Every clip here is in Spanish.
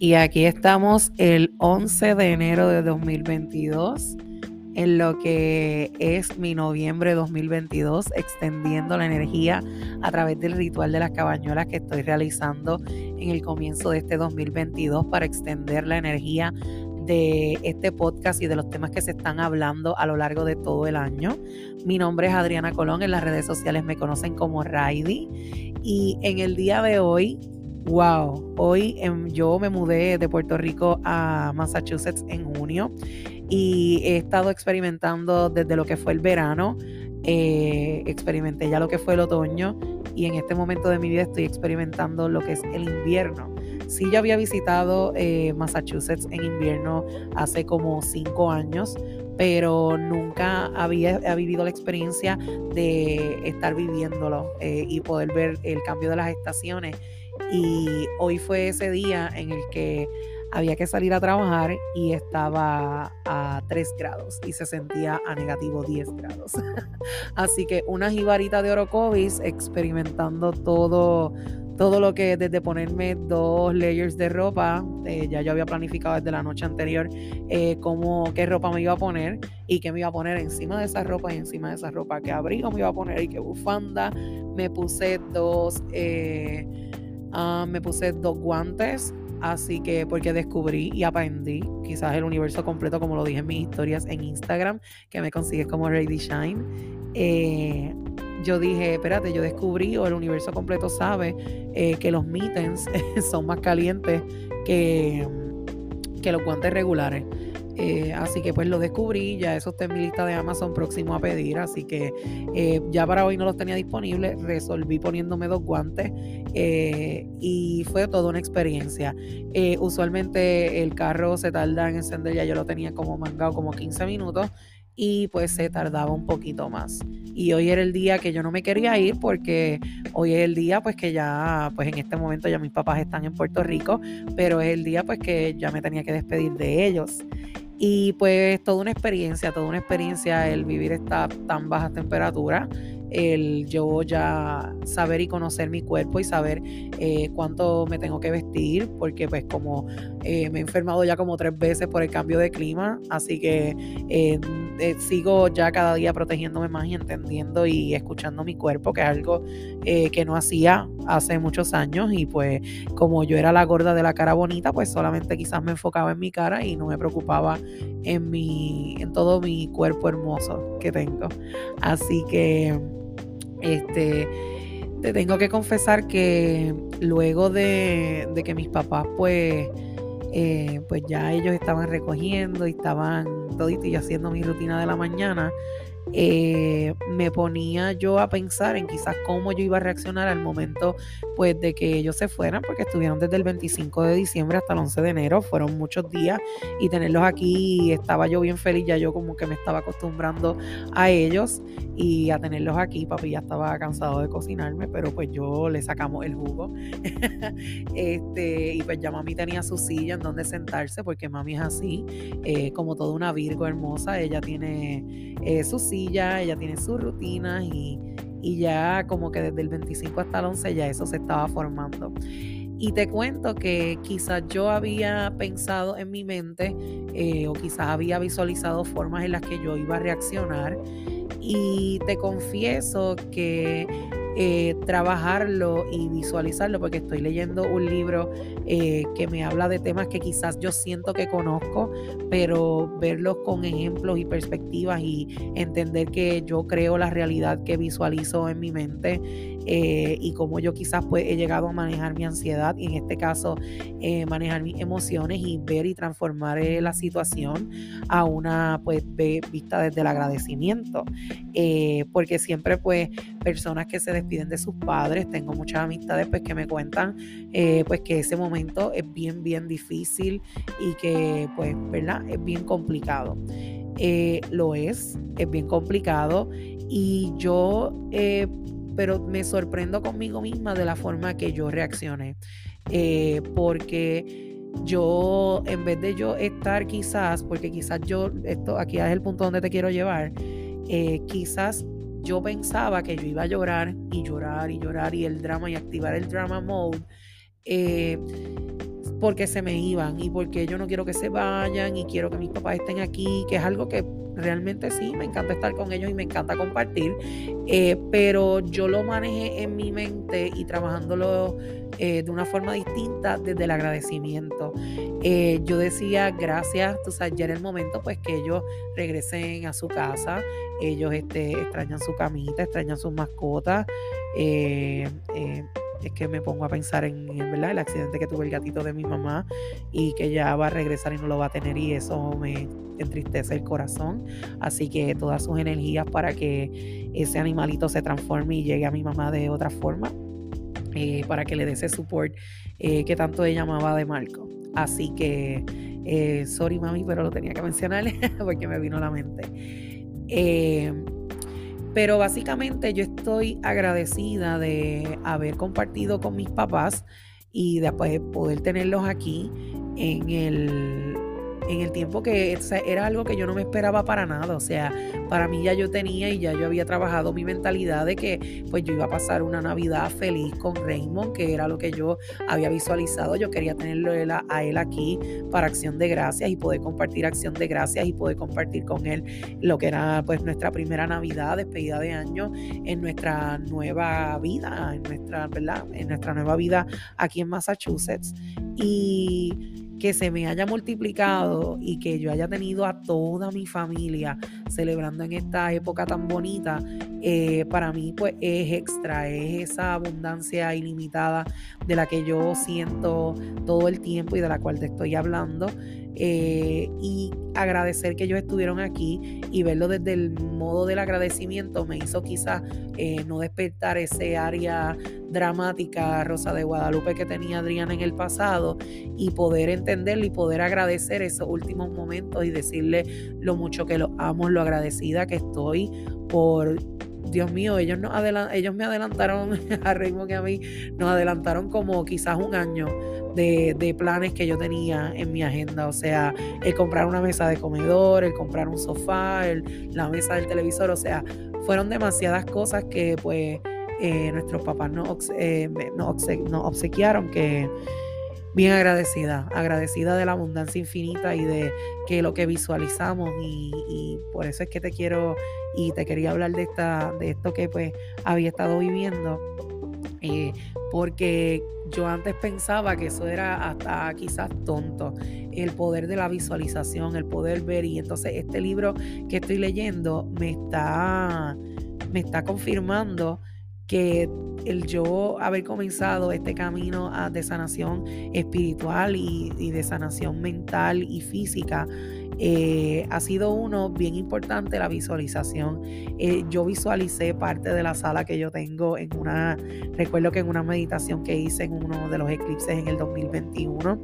Y aquí estamos el 11 de enero de 2022, en lo que es mi noviembre 2022, extendiendo la energía a través del ritual de las cabañuelas que estoy realizando en el comienzo de este 2022 para extender la energía de este podcast y de los temas que se están hablando a lo largo de todo el año. Mi nombre es Adriana Colón, en las redes sociales me conocen como Raidi y en el día de hoy Wow, hoy em, yo me mudé de Puerto Rico a Massachusetts en junio y he estado experimentando desde lo que fue el verano, eh, experimenté ya lo que fue el otoño y en este momento de mi vida estoy experimentando lo que es el invierno. Sí, yo había visitado eh, Massachusetts en invierno hace como cinco años, pero nunca había, vivido la experiencia de estar viviéndolo eh, y poder ver el cambio de las estaciones y hoy fue ese día en el que había que salir a trabajar y estaba a 3 grados y se sentía a negativo 10 grados. Así que una jibarita de orocovis experimentando todo, todo lo que desde ponerme dos layers de ropa, eh, ya yo había planificado desde la noche anterior eh, cómo, qué ropa me iba a poner y qué me iba a poner encima de esa ropa y encima de esa ropa, qué abrigo me iba a poner y qué bufanda. Me puse dos... Eh, Ah, me puse dos guantes, así que porque descubrí y aprendí quizás el universo completo, como lo dije en mis historias en Instagram, que me consigues como Ready Shine. Eh, yo dije, espérate, yo descubrí o el universo completo sabe eh, que los mittens son más calientes que, que los guantes regulares. Eh, así que pues lo descubrí, ya eso está en mi lista de Amazon próximo a pedir, así que eh, ya para hoy no los tenía disponibles, resolví poniéndome dos guantes eh, y fue toda una experiencia. usualmente el carro se tarda en encender, ya yo lo tenía como mangado como 15 minutos y pues se tardaba un poquito más. Y hoy era el día que yo no me quería ir porque hoy es el día pues que ya, pues en este momento ya mis papás están en Puerto Rico, pero es el día pues que ya me tenía que despedir de ellos. Y pues toda una experiencia, toda una experiencia el vivir esta tan baja temperatura, el yo ya saber y conocer mi cuerpo y saber eh, cuánto me tengo que vestir, porque pues como eh, me he enfermado ya como tres veces por el cambio de clima, así que eh, sigo ya cada día protegiéndome más y entendiendo y escuchando mi cuerpo, que es algo que no hacía hace muchos años y pues como yo era la gorda de la cara bonita, pues solamente quizás me enfocaba en mi cara y no me preocupaba en mi en todo mi cuerpo hermoso que tengo. Así que este te tengo que confesar que luego de, que mis papás pues eh, pues ya ellos estaban recogiendo y estaban todito y haciendo mi rutina de la mañana eh, me ponía yo a pensar en quizás cómo yo iba a reaccionar al momento pues de que ellos se fueran, porque estuvieron desde el 25 de diciembre hasta el 11 de enero, fueron muchos días y tenerlos aquí estaba yo bien feliz, ya yo como que me estaba acostumbrando a ellos y a tenerlos aquí, papi ya estaba cansado de cocinarme, pero pues yo le sacamos el jugo. este, y pues ya mami tenía su silla en donde sentarse, porque mami es así, eh, como toda una Virgo hermosa, ella tiene eh, su silla ella tiene sus rutinas y, ya como que desde el 25 hasta el 11 ya eso se estaba formando. Y te cuento que quizás yo había pensado en mi mente eh, o quizás había visualizado formas en las que yo iba a reaccionar. Y te confieso que eh, trabajarlo y visualizarlo, porque estoy leyendo un libro eh, que me habla de temas que quizás yo siento que conozco, pero verlos con ejemplos y perspectivas y entender que yo creo la realidad que visualizo en mi mente eh, y cómo yo quizás pues, he llegado a manejar mi ansiedad y en este caso manejar mis emociones y ver y transformar la situación a una pues vista desde el agradecimiento porque siempre pues personas que se despiden de sus padres. Tengo muchas amistades pues, que me cuentan eh, pues, que ese momento es bien, bien difícil y que, pues, ¿verdad? Es bien complicado. Eh, lo es, es bien complicado y yo, eh, pero me sorprendo conmigo misma de la forma que yo reaccioné, porque yo, en vez de yo estar quizás, porque quizás yo, esto aquí es el punto donde te quiero llevar, quizás yo pensaba que yo iba a llorar y llorar y llorar y el drama y activar el drama mode, eh, porque se me iban y porque yo no quiero que se vayan y quiero que mis papás estén aquí, que es algo que realmente sí, me encanta estar con ellos y me encanta compartir, eh, pero yo lo manejé en mi mente y trabajándolo eh, de una forma distinta desde el agradecimiento. Eh, yo decía, gracias, tú sabes, ya era el momento pues que ellos regresen a su casa, ellos este, extrañan su camita, extrañan sus mascotas es que me pongo a pensar en, ¿verdad? el accidente que tuvo el gatito de mi mamá y que ya va a regresar y no lo va a tener y eso me entristece el corazón. Así que todas sus energías para que ese animalito se transforme y llegue a mi mamá de otra forma, eh, para que le dé ese support eh, que tanto ella amaba de Marco. Así que, eh, sorry mami, pero lo tenía que mencionar porque me vino a la mente. Pero básicamente yo estoy agradecida de haber compartido con mis papás y después poder tenerlos aquí en el en el tiempo que era algo que yo no me esperaba para nada. O sea, para mí ya yo tenía y ya yo había trabajado mi mentalidad de que pues yo iba a pasar una Navidad feliz con Raymond, que era lo que yo había visualizado. Yo quería tenerlo a él aquí para acción de gracias y poder compartir acción de gracias y poder compartir con él lo que era pues nuestra primera Navidad, despedida de año en nuestra nueva vida, en nuestra, ¿verdad? En nuestra nueva vida aquí en Massachusetts. Y que se me haya multiplicado y que yo haya tenido a toda mi familia celebrando en esta época tan bonita, eh, para mí pues es extra, es esa abundancia ilimitada de la que yo siento todo el tiempo y de la cual te estoy hablando. Eh, y agradecer que ellos estuvieron aquí y verlo desde el modo del agradecimiento me hizo quizás eh, no despertar ese área dramática Rosa de Guadalupe que tenía Adriana en el pasado y poder entenderlo y poder agradecer esos últimos momentos y decirle lo mucho que lo amo, lo agradecida que estoy por Dios mío, ellos, nos ellos me adelantaron a Raymond y a mí, nos adelantaron como quizás un año de, planes que yo tenía en mi agenda. O sea, el comprar una mesa de comedor, el comprar un sofá, la mesa del televisor. O sea, fueron demasiadas cosas que pues eh, nuestros papás nos, eh, obsequiaron que bien agradecida, agradecida de la abundancia infinita y de que lo que visualizamos y, por eso es que te quiero y te quería hablar de esta, de esto que pues había estado viviendo eh, porque yo antes pensaba que eso era hasta quizás tonto, el poder de la visualización, el poder ver, y entonces este libro que estoy leyendo me está, me está confirmando que el yo haber comenzado este camino de sanación espiritual y, y de sanación mental y física eh, ha sido uno bien importante la visualización. Eh, yo visualicé parte de la sala que yo tengo en una, recuerdo que en una meditación que hice en uno de los eclipses en el 2021,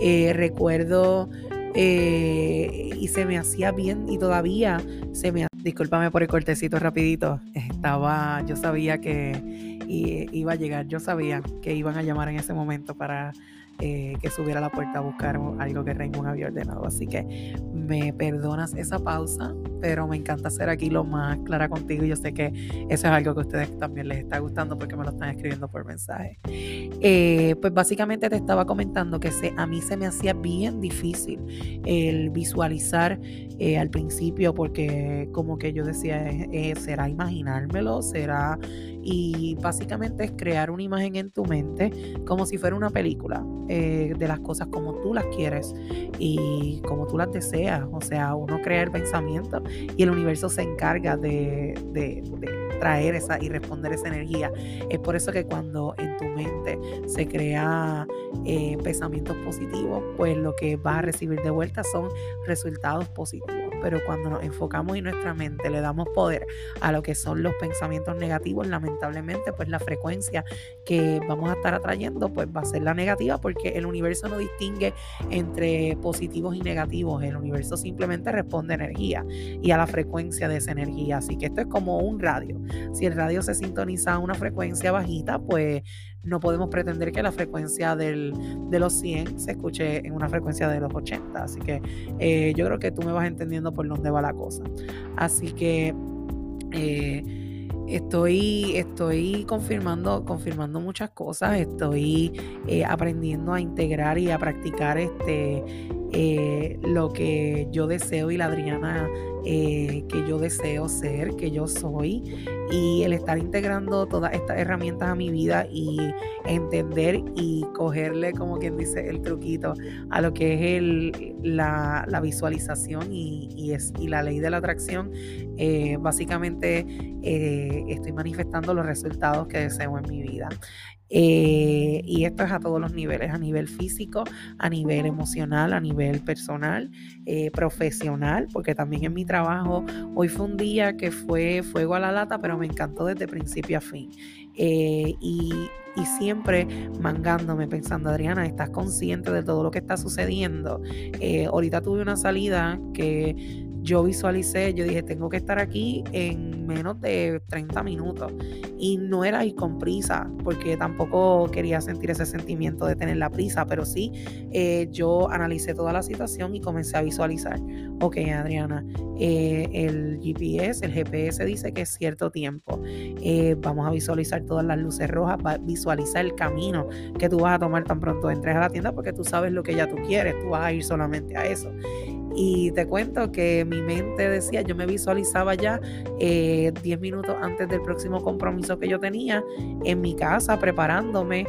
eh, recuerdo y se me hacía bien y todavía se me... Discúlpame por el cortecito rapidito, estaba, yo sabía que iba a llegar, yo sabía que iban a llamar en ese momento para eh, que subiera a la puerta a buscar algo que Raymond había ordenado. Así que me perdonas esa pausa, pero me encanta ser aquí lo más clara contigo y yo sé que eso es algo que a ustedes también les está gustando porque me lo están escribiendo por mensaje. Eh, pues básicamente te estaba comentando que se, a mí se me hacía bien difícil el visualizar eh, al principio porque como que yo decía, ¿será imaginármelo? ¿Será y básicamente es crear una imagen en tu mente como si fuera una película eh, de las cosas como tú las quieres y como tú las deseas. O sea, uno crea el pensamiento y el universo se encarga de, traer esa y responder esa energía. Es por eso que cuando en tu mente se crea eh, pensamientos positivos, pues lo que vas a recibir de vuelta son resultados positivos pero cuando nos enfocamos en nuestra mente, le damos poder a lo que son los pensamientos negativos, lamentablemente, pues la frecuencia que vamos a estar atrayendo, pues va a ser la negativa, porque el universo no distingue entre positivos y negativos, el universo simplemente responde a energía y a la frecuencia de esa energía, así que esto es como un radio, si el radio se sintoniza a una frecuencia bajita, pues no podemos pretender que la frecuencia del, de los 100 se escuche en una frecuencia de los 80. Así que eh, yo creo que tú me vas entendiendo por dónde va la cosa. Así que... Eh, Estoy, estoy confirmando, confirmando muchas cosas, estoy eh, aprendiendo a integrar y a practicar este, lo que yo deseo y la Adriana eh, que yo deseo ser, que yo soy, y el estar integrando todas estas herramientas a mi vida y entender y cogerle, como quien dice, el truquito a lo que es el, la, visualización y, la ley de la atracción, eh, básicamente estoy manifestando los resultados que deseo en mi vida. Eh, y esto es a todos los niveles, a nivel físico, a nivel emocional, a nivel personal, eh, profesional, porque también en mi trabajo, hoy fue un día que fue fuego a la lata, pero me encantó desde principio a fin. Eh, y, y, siempre mangándome, pensando, Adriana, ¿estás consciente de todo lo que está sucediendo? ahorita tuve una salida que yo visualicé, yo dije, tengo que estar aquí en menos de 30 minutos. Y no era ir con prisa, porque tampoco quería sentir ese sentimiento de tener la prisa, pero sí, eh, yo analicé toda la situación y comencé a visualizar. Ok, Adriana, eh, el GPS, el GPS dice que es cierto tiempo. Eh, vamos a visualizar todas las luces rojas, va visualizar el camino que tú vas a tomar tan pronto entres a la tienda, porque tú sabes lo que ya tú quieres, tú vas a ir solamente a eso. Y te cuento que mi mente decía, yo me visualizaba ya 10 eh, minutos antes del próximo compromiso que yo tenía en mi casa preparándome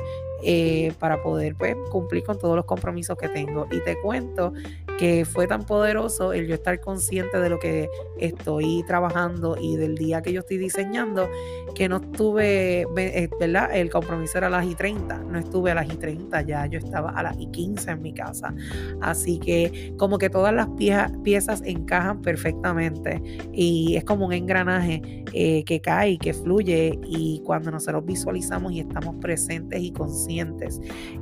eh, para poder pues, cumplir con todos los compromisos que tengo. Y te cuento que fue tan poderoso el yo estar consciente de lo que estoy trabajando y del día que yo estoy diseñando, que no estuve, eh, ¿verdad? El compromiso era a las y 30, no estuve a las y 30, ya yo estaba a las y 15 en mi casa. Así que como que todas las piezas encajan perfectamente y es como un engranaje eh, que cae que fluye y cuando nosotros visualizamos y estamos presentes y conscientes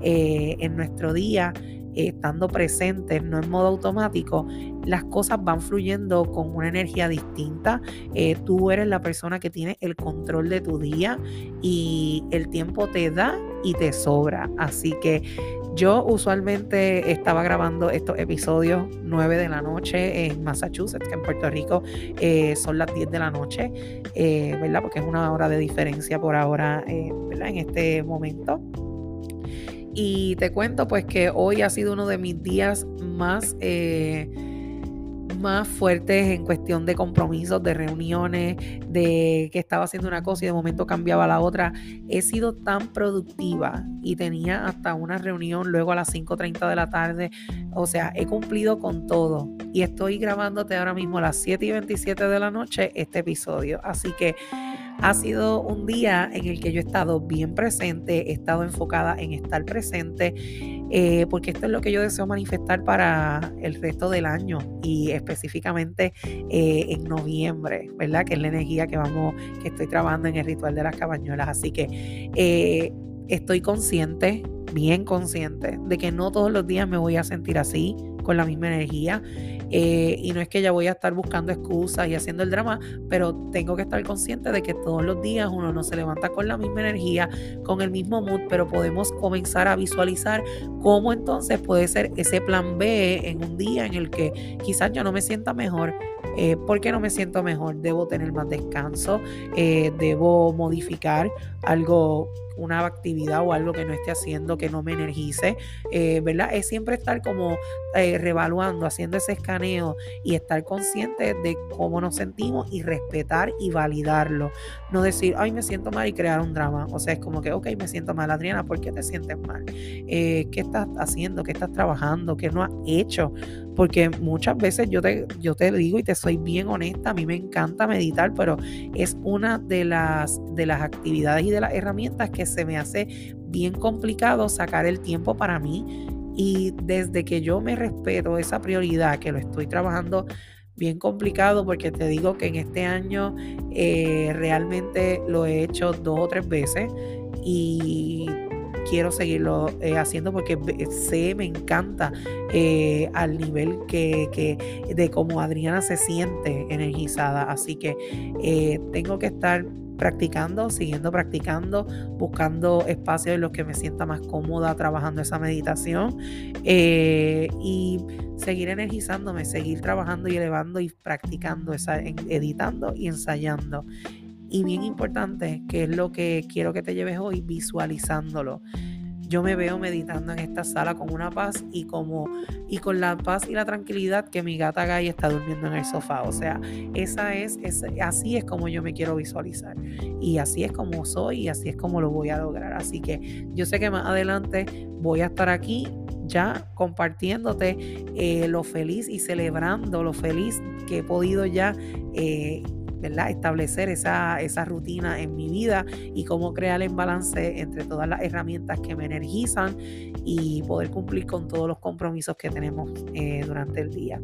eh, en nuestro día, estando presentes, no en modo automático, las cosas van fluyendo con una energía distinta. Eh, tú eres la persona que tiene el control de tu día y el tiempo te da y te sobra. Así que yo usualmente estaba grabando estos episodios 9 de la noche en Massachusetts, que en Puerto Rico eh, son las 10 de la noche, eh, ¿verdad? Porque es una hora de diferencia por ahora, ¿verdad? En este momento. Y te cuento pues que hoy ha sido uno de mis días más, eh, más fuertes en cuestión de compromisos, de reuniones, de que estaba haciendo una cosa y de momento cambiaba la otra. He sido tan productiva y tenía hasta una reunión luego a las 5.30 de la tarde. O sea, he cumplido con todo. Y estoy grabándote ahora mismo a las 7 y 27 de la noche este episodio. Así que ha sido un día en el que yo he estado bien presente, he estado enfocada en estar presente, eh, porque esto es lo que yo deseo manifestar para el resto del año y específicamente eh, en noviembre, ¿verdad? Que es la energía que vamos, que estoy trabajando en el ritual de las cabañuelas. Así que eh, estoy consciente, bien consciente, de que no todos los días me voy a sentir así, con la misma energía. Eh, y no es que ya voy a estar buscando excusas y haciendo el drama, pero tengo que estar consciente de que todos los días uno no se levanta con la misma energía, con el mismo mood, pero podemos comenzar a visualizar cómo entonces puede ser ese plan B en un día en el que quizás yo no me sienta mejor. Eh, ¿Por qué no me siento mejor? Debo tener más descanso, eh, debo modificar algo una actividad o algo que no esté haciendo que no me energice, eh, ¿verdad? Es siempre estar como eh, revaluando, haciendo ese escaneo y estar consciente de cómo nos sentimos y respetar y validarlo. No decir, ay, me siento mal y crear un drama. O sea, es como que, ok, me siento mal, Adriana, ¿por qué te sientes mal? Eh, ¿Qué estás haciendo? ¿Qué estás trabajando? ¿Qué no has hecho? Porque muchas veces yo te, yo te digo y te soy bien honesta, a mí me encanta meditar, pero es una de las, de las actividades y de las herramientas que se me hace bien complicado sacar el tiempo para mí. Y desde que yo me respeto esa prioridad, que lo estoy trabajando bien complicado, porque te digo que en este año eh, realmente lo he hecho dos o tres veces y quiero seguirlo eh, haciendo porque sé, me encanta eh, al nivel que, que, de cómo Adriana se siente energizada. Así que tengo que estar practicando, siguiendo practicando, buscando espacios en los que me sienta más cómoda trabajando esa meditación eh, y seguir energizándome, seguir trabajando y elevando y practicando, esa, editando y ensayando. Y bien importante, que es lo que quiero que te lleves hoy, visualizándolo yo me veo meditando en esta sala con una paz y como y con la paz y la tranquilidad que mi gata Gaia está durmiendo en el sofá. O sea, esa es, es, así es como yo me quiero visualizar y así es como soy y así es como lo voy a lograr. Así que yo sé que más adelante voy a estar aquí ya compartiéndote eh, lo feliz y celebrando lo feliz que he podido ya eh, establecer esa, esa rutina en mi vida y cómo crear el balance entre todas las herramientas que me energizan y poder cumplir con todos los compromisos que tenemos eh, durante el día.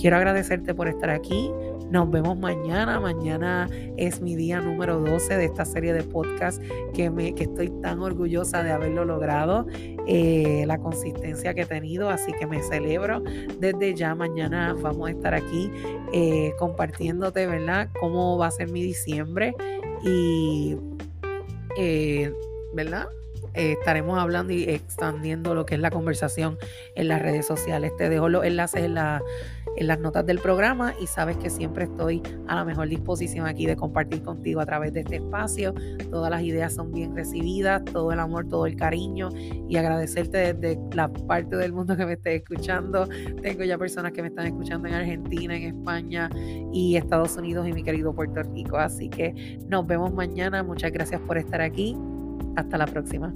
Quiero agradecerte por estar aquí. Nos vemos mañana. Mañana es mi día número 12 de esta serie de podcast que, me, que estoy tan orgullosa de haberlo logrado. Eh, la consistencia que he tenido, así que me celebro. Desde ya mañana vamos a estar aquí eh, compartiéndote, ¿verdad? Cómo va a ser mi diciembre y, eh, ¿verdad? Estaremos hablando y expandiendo lo que es la conversación en las redes sociales. Te dejo los enlaces en la en las notas del programa y sabes que siempre estoy a la mejor disposición aquí de compartir contigo a través de este espacio. Todas las ideas son bien recibidas, todo el amor, todo el cariño y agradecerte desde la parte del mundo que me esté escuchando. Tengo ya personas que me están escuchando en Argentina, en España y Estados Unidos y mi querido Puerto Rico. Así que nos vemos mañana. Muchas gracias por estar aquí. Hasta la próxima.